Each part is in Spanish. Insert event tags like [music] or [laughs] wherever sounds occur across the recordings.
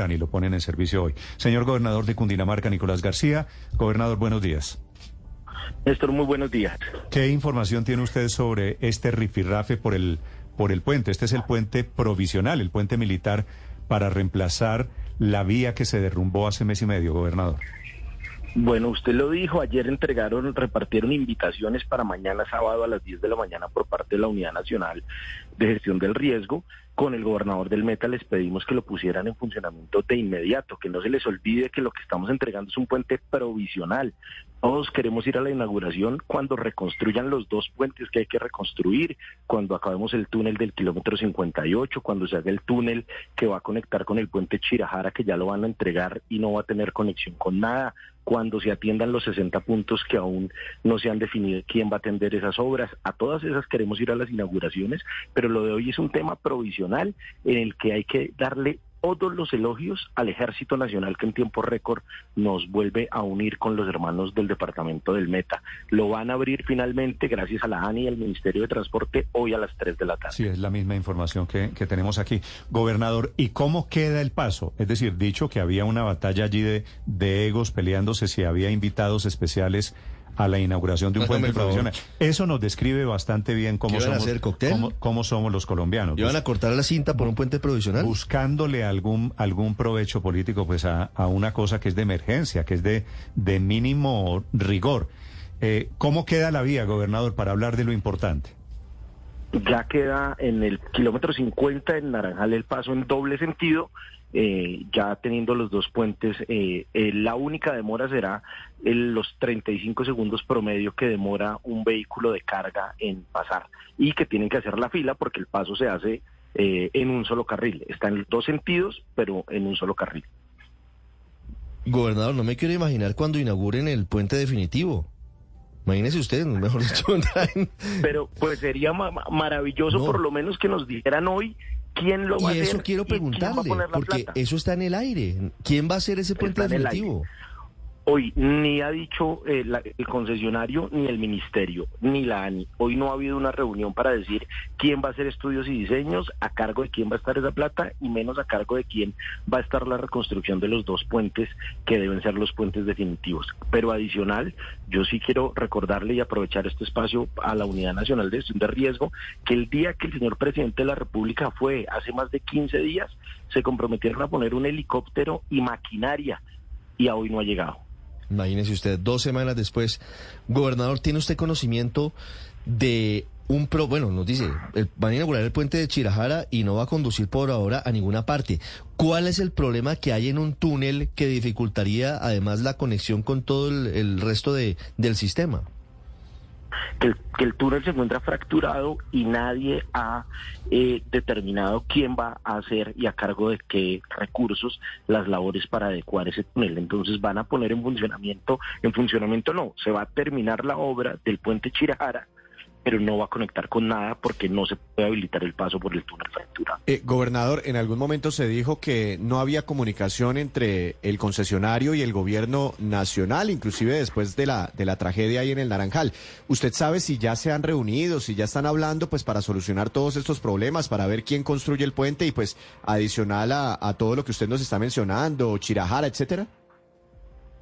inauguran y lo ponen en servicio hoy. Señor gobernador de Cundinamarca, Nicolás García. Gobernador, buenos días. Néstor, muy buenos días. ¿Qué información tiene usted sobre este rifirrafe por el, por el puente? Este es el puente provisional, el puente militar para reemplazar la vía que se derrumbó hace mes y medio, gobernador. Bueno, usted lo dijo, ayer entregaron, repartieron invitaciones para mañana sábado a las 10 de la mañana por parte de la Unidad Nacional de Gestión del Riesgo. Con el gobernador del Meta les pedimos que lo pusieran en funcionamiento de inmediato, que no se les olvide que lo que estamos entregando es un puente provisional. Todos queremos ir a la inauguración cuando reconstruyan los dos puentes que hay que reconstruir, cuando acabemos el túnel del kilómetro 58, cuando se haga el túnel que va a conectar con el puente Chirajara, que ya lo van a entregar y no va a tener conexión con nada, cuando se atiendan los 60 puntos que aún no se han definido quién va a atender esas obras. A todas esas queremos ir a las inauguraciones, pero lo de hoy es un tema provisional en el que hay que darle todos los elogios al Ejército Nacional que en tiempo récord nos vuelve a unir con los hermanos del Departamento del Meta. Lo van a abrir finalmente gracias a la ANI y al Ministerio de Transporte hoy a las 3 de la tarde. Sí, es la misma información que, que tenemos aquí. Gobernador, ¿y cómo queda el paso? Es decir, dicho que había una batalla allí de, de egos peleándose si había invitados especiales a la inauguración de un puente profesional. Eso nos describe bastante bien cómo somos, cómo, somos los colombianos. ¿Iban a cortar la cinta por un puente provisional? Buscándole algún, algún provecho político pues a, a una cosa que es de emergencia, que es de, de mínimo rigor. Eh, ¿Cómo queda la vía, gobernador, para hablar de lo importante? Ya queda en el kilómetro 50 en Naranjal el paso en doble sentido eh, ya teniendo los dos puentes, eh, eh, la única demora será los 35 segundos promedio que demora un vehículo de carga en pasar y que tienen que hacer la fila porque el paso se hace en un solo carril. Está en dos sentidos, pero en un solo carril. Gobernador, no me quiero imaginar cuando inauguren el puente definitivo. Imagínese usted, mejor dicho. [laughs] Pero pues sería maravilloso por lo menos que nos dijeran hoy ¿Quién lo va y a eso quiero preguntarle, porque eso está en el aire. ¿Quién va a hacer ese puente definitivo? Hoy ni ha dicho eh, el concesionario ni el ministerio ni la ANI. Hoy no ha habido una reunión para decir quién va a hacer estudios y diseños, a cargo de quién va a estar esa plata y menos a cargo de quién va a estar la reconstrucción de los dos puentes que deben ser los puentes definitivos. Pero adicional, yo sí quiero recordarle y aprovechar este espacio a la Unidad Nacional de Gestión de Riesgo que el día que el señor presidente de la República fue, hace más de 15 días, se comprometieron a poner un helicóptero y maquinaria y hoy no ha llegado. Imagínese usted, dos semanas después, gobernador, ¿tiene usted conocimiento de un pro, bueno, nos dice, van a inaugurar el puente de Chirajara y no va a conducir por ahora a ninguna parte. ¿Cuál es el problema que hay en un túnel que dificultaría además la conexión con todo el, resto de, del sistema? Que el, túnel se encuentra fracturado y nadie ha eh, determinado quién va a hacer y a cargo de qué recursos las labores para adecuar ese túnel. Entonces van a poner en funcionamiento, en funcionamiento no, se va a terminar la obra del puente Chirajara pero no va a conectar con nada porque no se puede habilitar el paso por el túnel fracturado. Eh, gobernador, en algún momento se dijo que no había comunicación entre el concesionario y el gobierno nacional, inclusive después de la, de la tragedia ahí en el Naranjal. ¿Usted sabe si ya se han reunido, si ya están hablando pues para solucionar todos estos problemas, para ver quién construye el puente y pues adicional a, a todo lo que usted nos está mencionando, Chirajara, etcétera?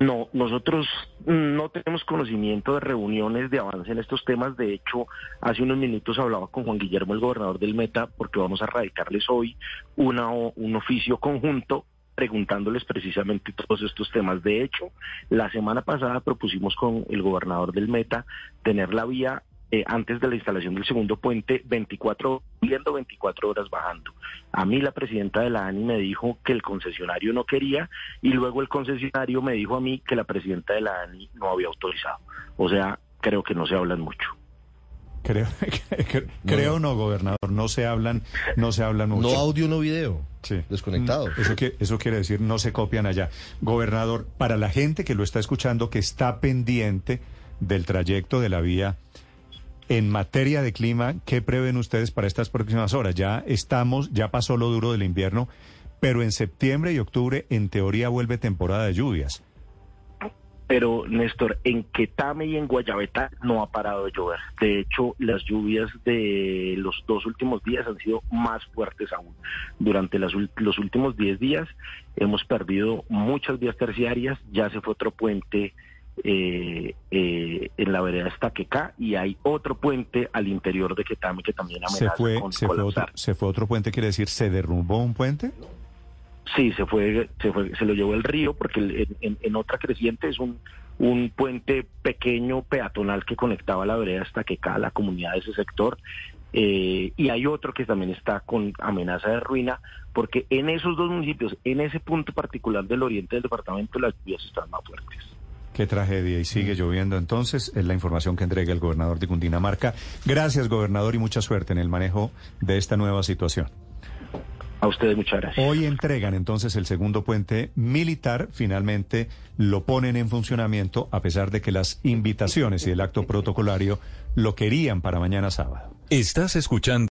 No, nosotros no tenemos conocimiento de reuniones de avance en estos temas. De hecho, hace unos minutos hablaba con Juan Guillermo, el gobernador del Meta, porque vamos a radicarles hoy una, un oficio conjunto preguntándoles precisamente todos estos temas. De hecho, la semana pasada propusimos con el gobernador del Meta tener la vía eh, antes de la instalación del segundo puente, 24 viendo 24 horas bajando. A mí la presidenta de la ANI me dijo que el concesionario no quería y luego el concesionario me dijo a mí que la presidenta de la ANI no había autorizado. O sea, creo que no se hablan mucho. Creo, [laughs] creo no. gobernador, no se hablan, no se hablan mucho. No audio, no video. Sí. Desconectado. Mm, eso, que, eso quiere decir no se copian allá. Gobernador, para la gente que lo está escuchando, que está pendiente del trayecto de la vía, en materia de clima, ¿qué prevén ustedes para estas próximas horas? Ya estamos, ya pasó lo duro del invierno, pero en septiembre y octubre, en teoría, vuelve temporada de lluvias. Pero, Néstor, en Quetame y en Guayabeta no ha parado de llover. De hecho, las lluvias de los dos últimos días han sido más fuertes aún. Durante las, los últimos 10 días hemos perdido muchas vías terciarias, ya se fue otro puente eh, eh, en la vereda Estaqueca y hay otro puente al interior de Quetame que también amenaza ¿Se fue, con se fue, otro. ¿Se fue otro puente? ¿Quiere decir, se derrumbó un puente? Sí, se fue, se fue, se lo llevó el río porque en, en- en otra creciente es un, un puente pequeño peatonal que conectaba la vereda hasta que cada la comunidad de ese sector. Eh, y hay otro que también está con amenaza de ruina, porque en esos dos municipios, en ese punto particular del oriente del departamento, las lluvias están más fuertes. Qué tragedia. Y sigue lloviendo entonces. Es la información que entrega el gobernador de Cundinamarca. Gracias, gobernador, y mucha suerte en el manejo de esta nueva situación. A ustedes muchas gracias. Hoy entregan entonces el segundo puente militar. Finalmente lo ponen en funcionamiento a pesar de que las invitaciones y el acto protocolario lo querían para mañana sábado. Estás escuchando